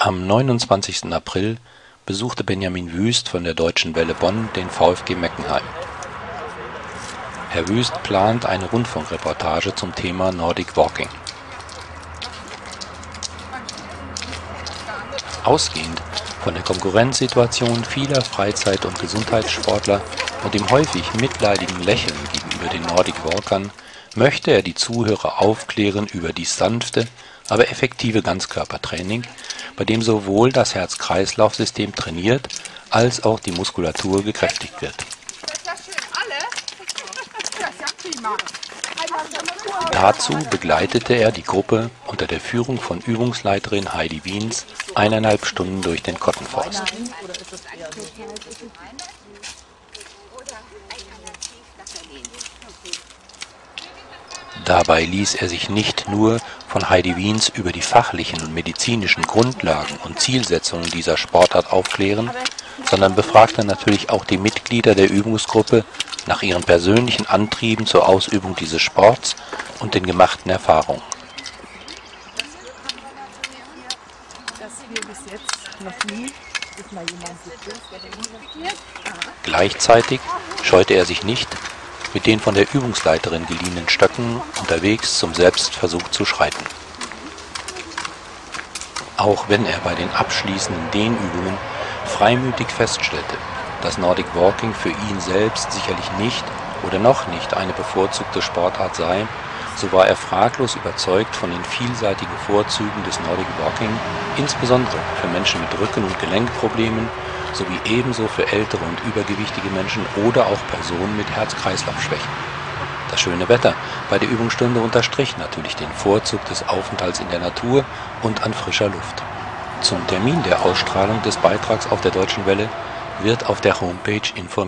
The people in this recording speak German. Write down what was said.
Am 29. April besuchte Benjamin Wüst von der Deutschen Welle Bonn den VfG Meckenheim. Herr Wüst plant eine Rundfunkreportage zum Thema Nordic Walking. Ausgehend von der Konkurrenzsituation vieler Freizeit und Gesundheitssportler und dem häufig mitleidigen Lächeln gegenüber den Nordic Walkern möchte er die Zuhörer aufklären über dies sanfte, aber effektive Ganzkörpertraining, bei dem sowohl das Herz-Kreislauf-System trainiert als auch die Muskulatur gekräftigt wird. Dazu begleitete er die Gruppe unter der Führung von Übungsleiterin Heidi Wiens eineinhalb Stunden durch den Kottenforst. Dabei ließ er sich nicht nur von Heidi Wiens über die fachlichen und medizinischen Grundlagen und Zielsetzungen dieser Sportart aufklären, sondern befragte natürlich auch die Mitglieder der Übungsgruppe nach ihren persönlichen Antrieben zur Ausübung dieses Sports und den gemachten Erfahrungen. Gleichzeitig scheute er sich nicht, mit den von der Übungsleiterin geliehenen Stöcken unterwegs zum Selbstversuch zu schreiten. Auch wenn er bei den abschließenden Dehnübungen freimütig feststellte, dass Nordic Walking für ihn selbst sicherlich nicht oder noch nicht eine bevorzugte Sportart sei, so war er fraglos überzeugt von den vielseitigen Vorzügen des Nordic Walking, insbesondere für Menschen mit Rücken- und Gelenkproblemen sowie ebenso für ältere und übergewichtige Menschen oder auch Personen mit Herz-Kreislauf-Schwächen. Das schöne Wetter bei der Übungsstunde unterstrich natürlich den Vorzug des Aufenthalts in der Natur und an frischer Luft. Zum Termin der Ausstrahlung des Beitrags auf der Deutschen Welle wird auf der Homepage informiert